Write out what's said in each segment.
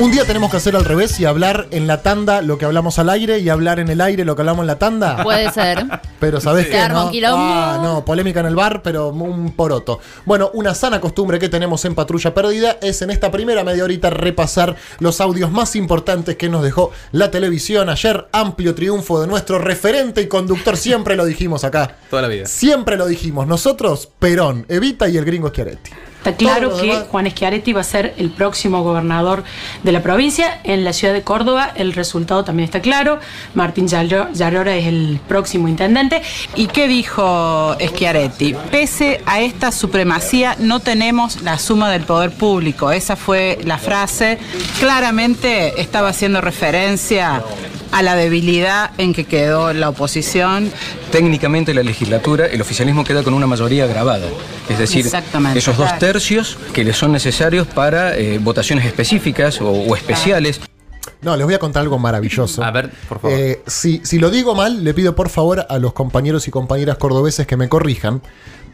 Un día tenemos que hacer al revés y hablar en la tanda lo que hablamos al aire y hablar en el aire lo que hablamos en la tanda. Puede ser. Pero ¿sabés Se qué? No? Ah, no, polémica en el bar, pero un poroto. Bueno, una sana costumbre que tenemos en Patrulla Perdida es en esta primera media horita repasar los audios más importantes que nos dejó la televisión. Ayer, amplio triunfo de nuestro referente y conductor, siempre lo dijimos acá. Toda la vida. Siempre lo dijimos. Nosotros, Perón, Evita y el gringo Schiaretti. Está claro Todo que Juan Schiaretti va a ser el próximo gobernador de la provincia. En la ciudad de Córdoba el resultado también está claro. Martín Yarlora es el próximo intendente. ¿Y qué dijo Schiaretti? Pese a esta supremacía, no tenemos la suma del poder público. Esa fue la frase. Claramente estaba haciendo referencia a la debilidad en que quedó la oposición. técnicamente la legislatura, el oficialismo queda con una mayoría grabada. Es decir, Exactamente. esos dos tercios que le son necesarios para eh, votaciones específicas o, o especiales. No, les voy a contar algo maravilloso. A ver, por favor. Eh, si, si lo digo mal, le pido por favor a los compañeros y compañeras cordobeses que me corrijan.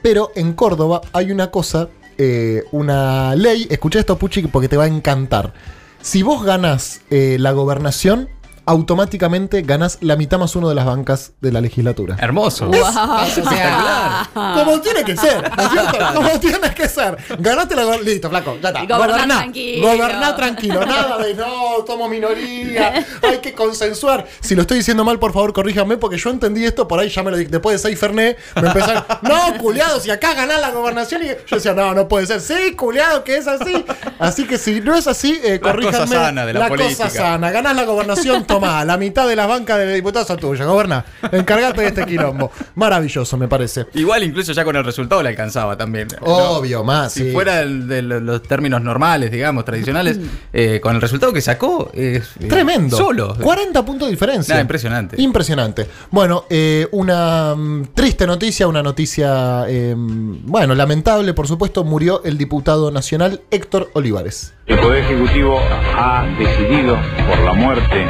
Pero en Córdoba hay una cosa, eh, una ley. Escuché esto, Puchi, porque te va a encantar. Si vos ganas eh, la gobernación, automáticamente ganás la mitad más uno de las bancas de la legislatura. Hermoso. Es espectacular. Como tiene que ser, ¿no es cierto? Como tiene que ser. Ganaste la Listo, flaco, ya está. Goberná Goberná, tranquilo. Goberná tranquilo. Nada de no, somos minoría. Hay que consensuar. Si lo estoy diciendo mal, por favor, corríjame, porque yo entendí esto por ahí, ya me lo dije. Después de seis Fernet, me empezaron. No, culiado, si acá ganás la gobernación. Y yo decía, no, no puede ser. Sí, culiado, que es así. Así que si no es así, eh, La corríjanme. cosa sana de la política. cosa sana. Ganás la gobernación, tomá. La mitad de las bancas de diputados son tuyas. Goberná. Encargate de este quilombo. Maravilloso, me parece. Igual incluso ya con el resultado le alcanzaba también. ¿no? Obvio, más. Si sí. fuera el- de lo- los términos normales, digamos, tradicionales, eh, con el resultado que sacó, es eh, Tremendo. Solo. 40 puntos de diferencia. Nah, impresionante. Impresionante. Bueno, eh, una mm, triste noticia, una noticia, eh, bueno, lamentable, por supuesto, murió el diputado nacional Héctor Olivares. El Poder Ejecutivo ha decidido, por la muerte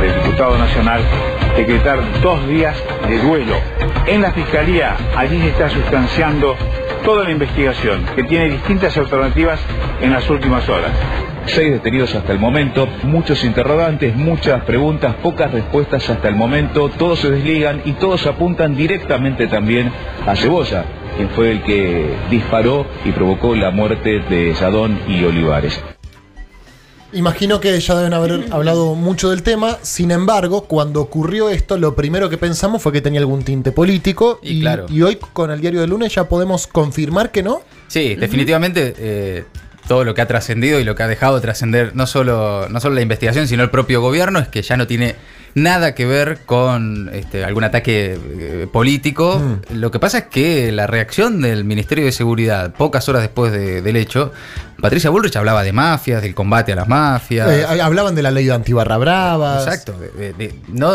del diputado nacional, decretar dos días de duelo. En la Fiscalía, allí se está sustanciando toda la investigación, que tiene distintas alternativas en las últimas horas. Seis detenidos hasta el momento, muchos interrogantes, muchas preguntas, pocas respuestas hasta el momento, todos se desligan y todos apuntan directamente también a Cebolla, quien fue el que disparó y provocó la muerte de Sadón y Olivares. Imagino que ya deben haber hablado mucho del tema, sin embargo, cuando ocurrió esto, lo primero que pensamos fue que tenía algún tinte político Y claro. y hoy con el diario del lunes ya podemos confirmar que no. Sí, definitivamente eh, todo lo que ha trascendido y lo que ha dejado trascender no solo, no solo la investigación, sino el propio gobierno es que ya no tiene nada que ver con este, algún ataque eh, político. Lo que pasa es que la reacción del Ministerio de Seguridad, pocas horas después de- del hecho, Patricia Bullrich hablaba de mafias, del combate a las mafias. Eh, hablaban de la ley de antibarra bravas. Exacto. de- no,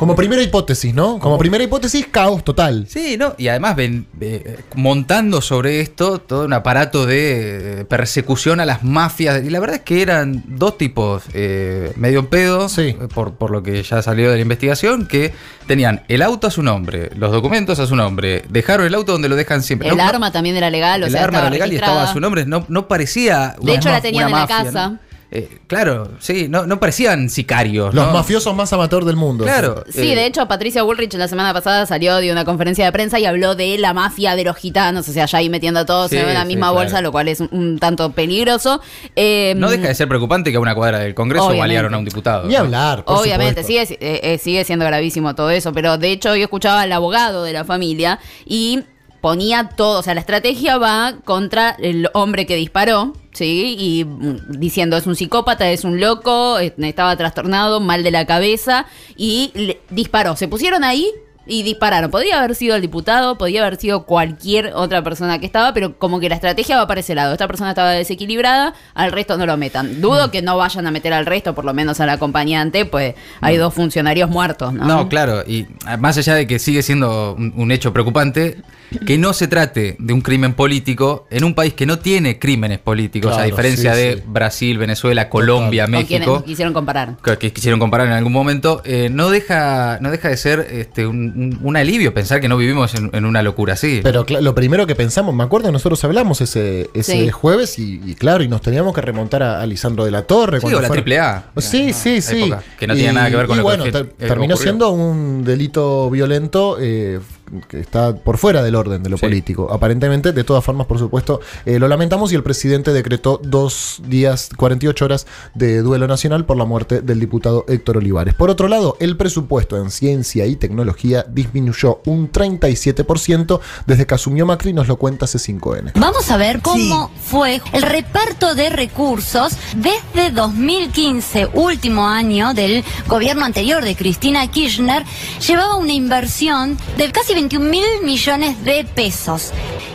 Como primera hipótesis, ¿no? Como primera hipótesis, caos total. Sí, ¿no? Y además ven, eh, montando sobre esto todo un aparato de persecución a las mafias. Y la verdad es que eran dos tipos eh, medio en pedo, Sí. eh, por, por lo que ya salió de la investigación, que tenían el auto a su nombre, los documentos a su nombre, dejaron el auto donde lo dejan siempre. El No- no- arma también era legal, o el sea, arma era legal y estaba a su nombre, no, no parecía... De una hecho, la tenían una en la casa. ¿no? Eh, claro, sí, no, no parecían sicarios. Los ¿no? mafiosos más amateur del mundo. Claro. Sí, eh, de hecho, Patricia Bullrich la semana pasada salió de una conferencia de prensa y habló de la mafia de los gitanos, o sea, ya ahí metiendo a todos Sí, en una sí, misma claro. bolsa, lo cual es un, un tanto peligroso. Eh, No deja de ser preocupante que a una cuadra del Congreso Obviamente. balearon a un diputado. Ni ¿no? hablar. por Obviamente, supuesto. sigue, eh, eh, sigue siendo gravísimo todo eso, pero de hecho yo escuchaba al abogado de la familia y ponía todo, o sea, la estrategia va contra el hombre que disparó, ¿sí? Y mm, diciendo es un psicópata, es un loco, eh, estaba trastornado, mal de la cabeza y le- disparó. Se pusieron ahí y dispararon. Podría haber sido el diputado, podría haber sido cualquier otra persona que estaba, pero como que la estrategia va para ese lado. Esta persona estaba desequilibrada, al resto no lo metan. Dudo Mm. que no vayan a meter al resto, por lo menos al acompañante, pues hay dos funcionarios muertos, ¿no? No, claro, y ah, más allá de que sigue siendo un, un hecho preocupante, que no se trate de un crimen político en un país que no tiene crímenes políticos, Claro, a diferencia sí, de sí. Brasil, Venezuela, Colombia, México, quisieron comparar. que, que quisieron comparar en algún momento, eh, no, deja, no deja de ser este, un, un, un alivio pensar que no vivimos en, en una locura así. Pero lo primero que pensamos, me acuerdo, nosotros hablamos ese, ese Sí. jueves y, y claro, y nos teníamos que remontar a, a Lisandro de la Torre. Sí, o la fueron- AAA. Sí, sí, sí. época, que no tenía nada que ver con y lo que bueno, terminó ocurrió. siendo un delito violento eh, que está por fuera del orden de lo Sí. político. Aparentemente, de todas formas, por supuesto, eh, lo lamentamos y el presidente decretó dos días, 48 horas de duelo nacional por la muerte del diputado Héctor Olivares. Por otro lado, el presupuesto en ciencia y tecnología disminuyó un 37% desde que asumió Macri, nos lo cuenta C5N. Vamos a ver cómo fue el reparto de recursos desde 2015, último año del gobierno anterior de Cristina Kirchner, llevaba una inversión de casi 21 mil millones de pesos.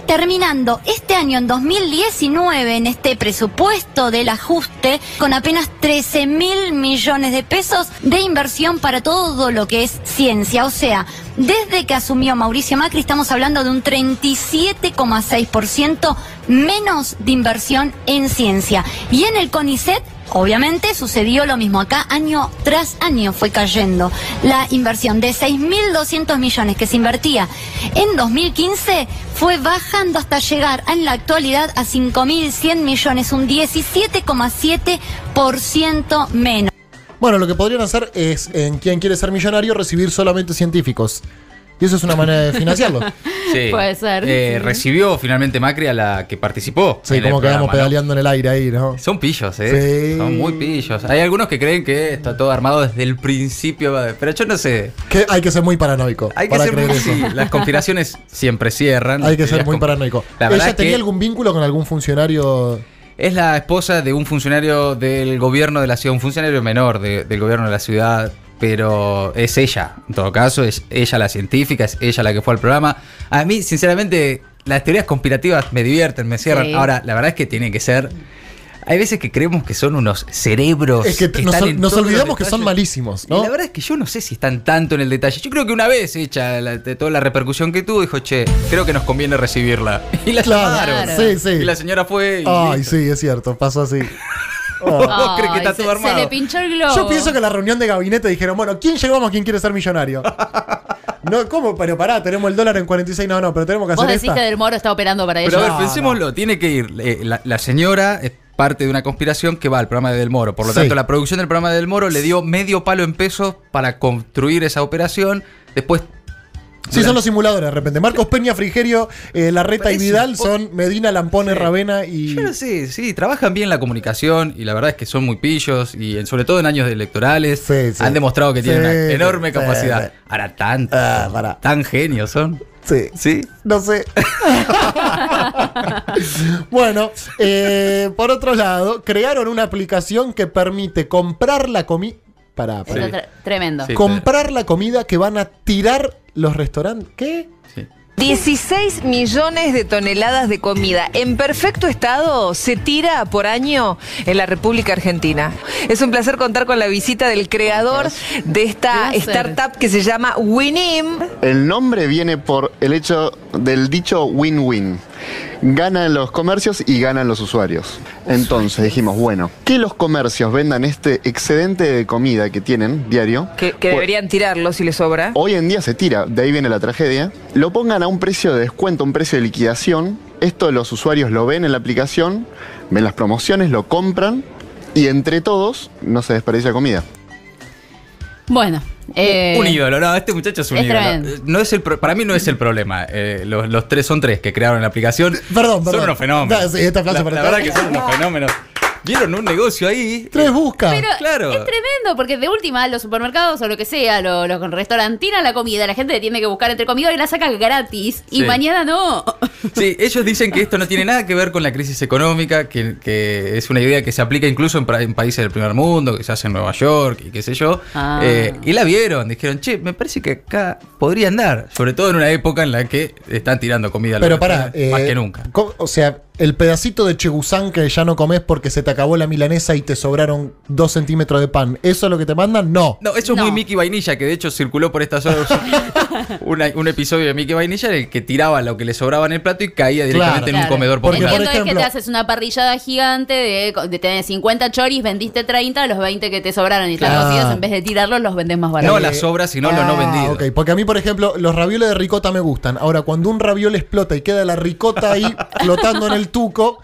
Terminando este año en 2019 en este presupuesto del ajuste con apenas 13 mil millones de pesos de inversión para todo lo que es ciencia. O sea, desde que asumió Mauricio Macri estamos hablando de un 37,6% menos de inversión en ciencia. Y en el CONICET Obviamente sucedió lo mismo acá, año tras año fue cayendo. La inversión de 6.200 millones que se invertía en 2015 fue bajando hasta llegar en la actualidad a 5.100 millones, un 17,7% menos. Bueno, lo que podrían hacer es, en quien quiere ser millonario, recibir solamente científicos. Y eso es una manera de financiarlo. Sí. Puede ser, Eh, sí. Recibió finalmente Macri a la que participó. Sí, como quedamos programa, ¿no? pedaleando en el aire ahí, ¿no? Son pillos, ¿eh? Sí. Son muy pillos. Hay algunos que creen que está todo armado desde el principio, pero yo no sé. Que hay que ser muy paranoico Hay que para ser creer muy- eso. sí, Las conspiraciones siempre cierran. Hay que ser muy paranoico. La verdad ¿Ella tenía que algún vínculo con algún funcionario? es la esposa de un funcionario del gobierno de la ciudad, un funcionario menor de- del gobierno de la ciudad, pero es ella, en todo caso, es ella la científica, es ella la que fue al programa. A mí, sinceramente, las teorías conspirativas me divierten, me cierran. Sí. Ahora, la verdad es que tiene que ser... Hay veces que creemos que son unos cerebros. Es que nos, están en nos todos los olvidamos que son malísimos, Y ¿no? la verdad es que yo no sé si están tanto en el detalle. Yo creo que una vez hecha la- de toda la repercusión que tuvo, dijo, che, creo que nos conviene recibirla. Y la Claro, llamaron. sí, sí. Y la señora fue. y Ay, listo. sí, es cierto, pasó así. Oh. ¿Vos crees que está Ay, todo se- armado? Se le pinchó el globo. Yo pienso que en la reunión de gabinete dijeron, bueno, ¿quién llevamos a quién quiere ser millonario? No, ¿cómo? Pero pará, tenemos el dólar en 46, no, no, pero tenemos que Vos hacer decís esta. que Del Moro está operando para Pero a ver, No, pensémoslo, tiene que ir. eh, la, la señora es parte de una conspiración que va al programa de Del Moro. Por lo Sí. tanto, la producción del programa de Del Moro le dio medio palo en pesos para construir esa operación. Después. Sí, son los simuladores de repente. Marcos Peña, Frigerio, eh, Larreta y Vidal son Medina, Lampone, Sí. Ravena y. Yo no sé, sí, trabajan bien la comunicación y la verdad es que son muy pillos y en- sobre todo en años electorales Sí, sí. han demostrado que tienen Sí, una enorme sí, capacidad. sí. Ahora, tanto, Ah, tan genios son. Sí. Sí. No sé. bueno, eh, por otro lado, crearon una aplicación que permite comprar la comida. Para, tre- tremendo. Sí. comprar la comida que van a tirar los restaurantes. ¿Qué? sí. 16 millones de toneladas de comida en perfecto estado se tira por año en la República Argentina. Es un placer contar con la visita del creador de esta startup que se llama Winim. El nombre viene por el hecho del dicho win-win. Ganan los comercios y ganan los usuarios. Entonces dijimos, bueno, que los comercios vendan este excedente de comida que tienen diario. Que, que Pues- deberían tirarlo si les sobra. Hoy en día se tira, de ahí viene la tragedia. Lo pongan a un precio de descuento, un precio de liquidación. Esto los usuarios lo ven en la aplicación, ven las promociones, lo compran y entre todos no se desperdicia comida. Bueno. eh, un ídolo, no, este muchacho es un es ídolo. tremendo. Eh, No es el pro- para mí no es el problema. Eh, los, los tres son tres que crearon la aplicación. Perdón, perdón. Son unos fenómenos. Da, sí, esta la, la verdad que son unos fenómenos. Vieron un negocio ahí. Tres busca. Pero Claro. es tremendo, porque de última, los supermercados o lo que sea, los, los restaurantes tiran la comida, la gente tiene que buscar entre comida y la saca gratis. Y Sí. mañana no. Sí, ellos dicen que esto no tiene nada que ver con la crisis económica, que, que es una idea que se aplica incluso en, países del primer mundo, que se hace en Nueva York y qué sé yo. Ah. Eh, y la vieron, dijeron, che, me parece que acá podría andar, sobre todo en una época en la que están tirando comida Pero para. restaurantes, más que nunca. O sea, el pedacito de chegusán que ya no comes porque se te acabó la milanesa y te sobraron dos centímetros de pan, ¿eso es lo que te mandan? No. No, eso es muy Mickey Vainilla, que de hecho circuló por estas horas una- un episodio de Mickey Vainilla en el que tiraba lo que le sobraba en el plato y caía directamente en un Claro. comedor Porque, popular. por Entiendo es que ejemplo- te haces una parrillada gigante de, de tener 50 choris, vendiste 30, los 20 que te sobraron y están Claro. cocidos, en vez de tirarlos, los vendes más baratos. No las sobras, sino lo no Ah, vendido. ok, porque a mí, por ejemplo, los ravioles de ricota me gustan. Ahora, cuando un raviol explota y queda la ricota ahí flotando en el tuco,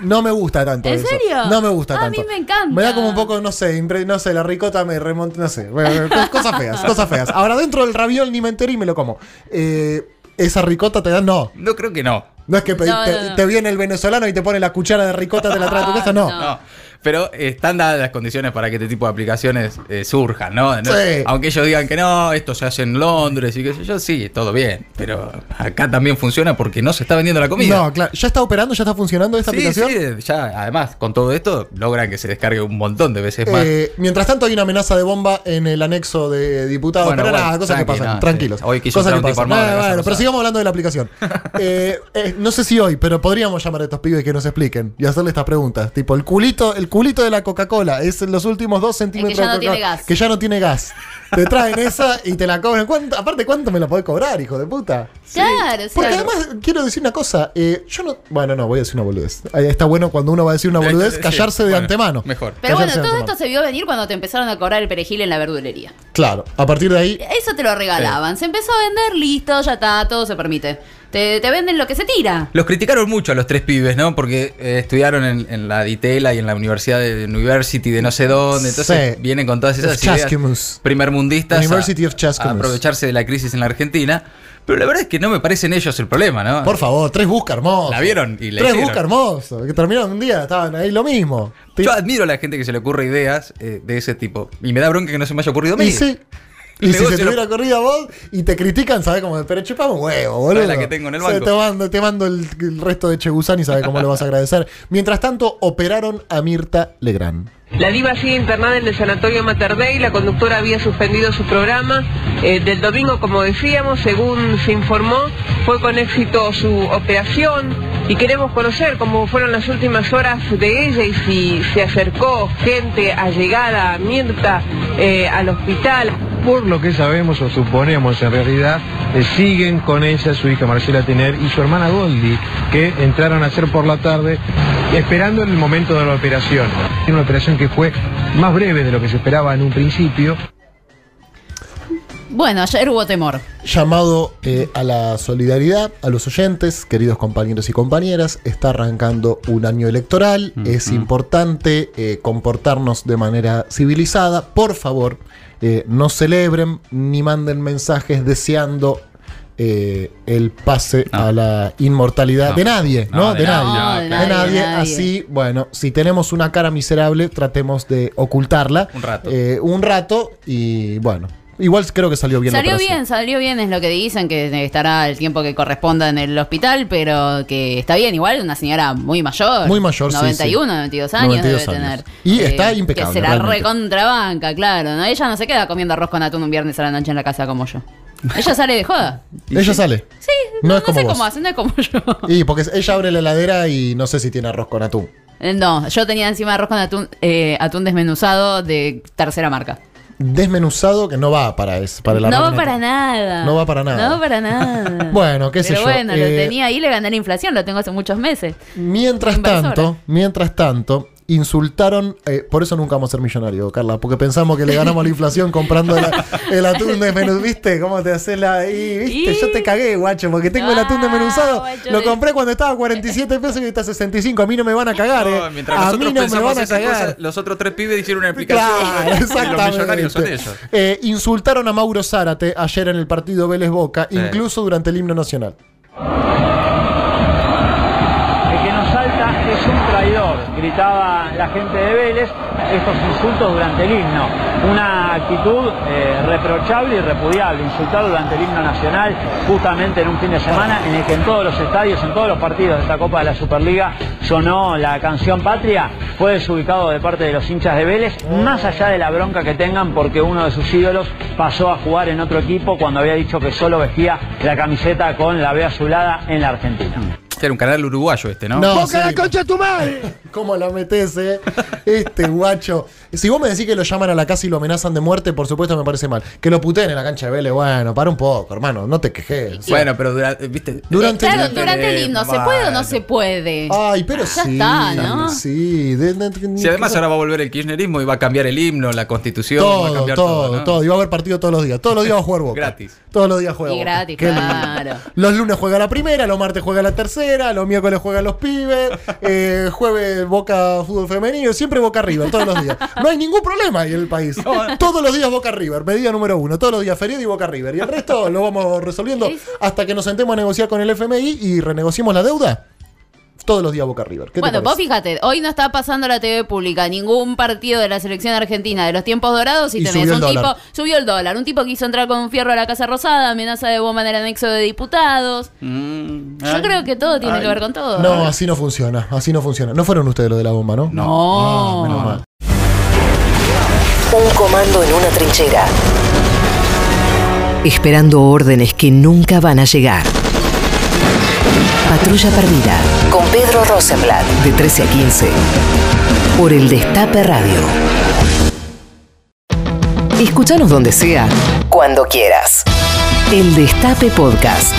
no me gusta tanto ¿En eso. serio? No me gusta A tanto. mí me encanta. Me da como un poco, no sé, impre- no sé, la ricota me remonta, no sé. bueno, cosas feas, cosas feas. Ahora, dentro del raviol ni me enteré y me lo como. Eh, esa ricota te da, no. No creo que no. No es que No, te, no, no. te viene el venezolano y te pone la cuchara de ricota, te la trae a tu casa, no. Pero están dadas las condiciones para que este tipo de aplicaciones eh, surjan, ¿no? No- Sí. Aunque ellos digan que no, esto se hace en Londres y qué sé yo, sí, todo bien. Pero acá también funciona porque no se está vendiendo la comida. No, claro. ¿Ya está operando? ¿Ya está funcionando esta Sí, aplicación? sí, ya, además, con todo esto, logran que se descargue un montón de veces más. Eh, mientras tanto hay una amenaza de bomba en el anexo de diputados. Bueno, pero bueno, nada, cosas que pasan, no, tranquilos. sí. Hoy quiso cosas que pasan. Eh, bueno, pero sigamos hablando de la aplicación. Eh, eh, no sé si hoy, pero podríamos llamar a estos pibes que nos expliquen y hacerle estas preguntas. Tipo, el culito, el culito de la Coca-Cola es en los últimos dos centímetros ya no de tiene gas. Que ya no tiene gas. Te traen esa y te la cobran. ¿Cuánto- aparte, ¿cuánto me la podés cobrar, hijo de puta? Claro, sí. Porque además, quiero decir una cosa. eh, yo no. Bueno, no, voy a decir una boludez. Ahí Está bueno cuando uno va a decir una boludez, Sí, callarse de bueno, antemano. Mejor. Pero bueno, Callarse de todo esto se vio venir cuando te empezaron a cobrar el perejil en la verdulería. Claro, a partir de ahí. Eso te lo regalaban. Se empezó a vender, listo, ya está, todo se permite. Te, te venden lo que se tira. Los criticaron mucho a los tres pibes, ¿no? Porque eh, estudiaron en, en la Ditela y en la Universidad de University de no sé dónde. Entonces Sí. vienen con todas esas Of ideas Chasquemus. primermundistas a- University of a, Chasquemus. aprovecharse de la crisis en la Argentina. Pero la verdad es que no me parecen ellos el problema, ¿no? Por favor, tres busca hermosos. La vieron y la Tres hicieron. busca hermosos. Que terminaron un día, estaban ahí lo mismo. Yo admiro a la gente que se le ocurre ideas eh, de ese tipo. Y me da bronca que no se me haya ocurrido a mí. Y sí. Y si se te lo- hubiera corrido a vos y te critican, ¿sabes cómo? Pero chupame un huevo, boludo. ¿Sabes la que tengo en el O sea, banco? te mando, te mando el, el resto de Chegusán y sabes cómo le vas a agradecer. Mientras tanto, operaron a Mirta Legrand. La diva sigue internada en el sanatorio Mater Dei, la conductora había suspendido su programa eh, del domingo, como decíamos, según se informó, fue con éxito su operación y queremos conocer cómo fueron las últimas horas de ella y si se acercó gente allegada a Mirta eh, al hospital. Por lo que sabemos o suponemos en realidad, eh, siguen con ella su hija Marcela Tener y su hermana Goldie, que entraron ayer por la tarde esperando el momento de la operación. Una operación que fue más breve de lo que se esperaba en un principio. Bueno, ayer hubo temor. Llamado eh, a la solidaridad, a los oyentes, queridos compañeros y compañeras, está arrancando un año electoral, es importante eh, comportarnos de manera civilizada, por favor, eh, no celebren ni manden mensajes deseando eh, el pase a la inmortalidad No. de nadie, ¿no? No, de de, nadie, de nadie. Así, bueno, si tenemos una cara miserable, tratemos de ocultarla. Un rato. Eh, un rato y bueno. Igual creo que salió bien Salió bien, salió bien, es lo que dicen, que estará el tiempo que corresponda en el hospital, pero que está bien, igual una señora muy mayor. Muy mayor, sí, 91, sí. 92 años 92 debe años. tener. Y está impecable, Que se la recontrabanca, claro. ¿no? Ella no se queda comiendo arroz con atún un viernes a la noche en la casa como yo. Ella sale de joda. Ella sale. Sí, no, No no, es como sé vos. cómo hace, no es como yo. Y porque ella abre la heladera y no sé si tiene arroz con atún. Eh, No, yo tenía encima arroz con atún, eh, atún desmenuzado de tercera marca. Desmenuzado que no va para eso, para el No va para nada. No va para nada. No va para nada. Bueno, qué sé Pero yo. bueno, lo Eh, tenía ahí, le gané la inflación, lo tengo hace muchos meses. Mientras tanto, mientras tanto, insultaron, eh, por eso nunca vamos a ser millonarios, Carla, porque pensamos que le ganamos la inflación comprando la- el atún desmenuzado, ¿viste? ¿Cómo te haces la ahí? ¿Viste? Yo te cagué, guacho, porque tengo el atún desmenuzado. guacho, Lo compré cuando estaba a 47 pesos y está a 65. A mí no me van a cagar, No, eh. mientras a mí no me van a cagar. cosas, los otros tres pibes hicieron una explicación. Claro, y los millonarios son ellos. Eh, insultaron a Mauro Zárate ayer en el partido Vélez Boca, Sí. incluso durante el himno nacional. Gritaba la gente de Vélez estos insultos durante el himno. Una actitud eh, reprochable y repudiable, insultar durante el himno nacional justamente en un fin de semana en el que en todos los estadios, en todos los partidos de esta Copa de la Superliga sonó la canción Patria, fue desubicado de parte de los hinchas de Vélez, más allá de la bronca que tengan porque uno de sus ídolos pasó a jugar en otro equipo cuando había dicho que solo vestía la camiseta con la B azulada en la Argentina. Era un canal uruguayo este, ¿no? No, ¡Boca la concha de tu madre! ¿Cómo la metes, eh? Este guacho. Si vos me decís que lo llaman a la casa y lo amenazan de muerte, por supuesto me parece mal. Que lo puteen en la cancha de Vélez, bueno, para un poco, hermano, no te quejes. Bueno, pero durante, ¿viste? Durante Claro, el- durante el himno, ¿se puede o no se puede? Ay, pero Ya sí. está, ¿no? Sí. de- de- Si además ahora va a volver el kirchnerismo y va a cambiar el himno, la constitución, va a todo, cambiar todo, todo. todo, ¿no? Y va a haber partido todos los días. Todos los días va a jugar Boca. Gratis. Todos los días juega Y Boca. gratis, Qué lindo. claro. Los lunes juega la primera, los martes juega la tercera, los miércoles juegan los pibes, eh, jueves Boca fútbol femenino, siempre Boca River, todos los días. No hay ningún problema ahí en el país. Todos los días Boca River, medida número uno. Todos los días feriado y Boca River. Y el resto lo vamos resolviendo hasta que nos sentemos a negociar con el FMI y renegociemos la deuda. Todos los días Boca River. ¿Qué te Bueno, vos fíjate, hoy no está pasando la TV pública ningún partido de la selección argentina de los tiempos dorados y, Y tenés subió el un dólar. tipo, subió el dólar, un tipo quiso entrar con un fierro a la Casa Rosada, amenaza de bomba en el anexo de diputados. Yo creo que todo tiene que ver con todo. No, así no funciona, así no funciona. No fueron ustedes los de la bomba, ¿no? No. Ah, menos mal. Un comando en una trinchera. Esperando órdenes que nunca van a llegar. Patrulla Perdida. Con Pedro Rosenblatt. De 13 a 15. Por el Destape Radio. Escúchanos donde sea. Cuando quieras. El Destape Podcast.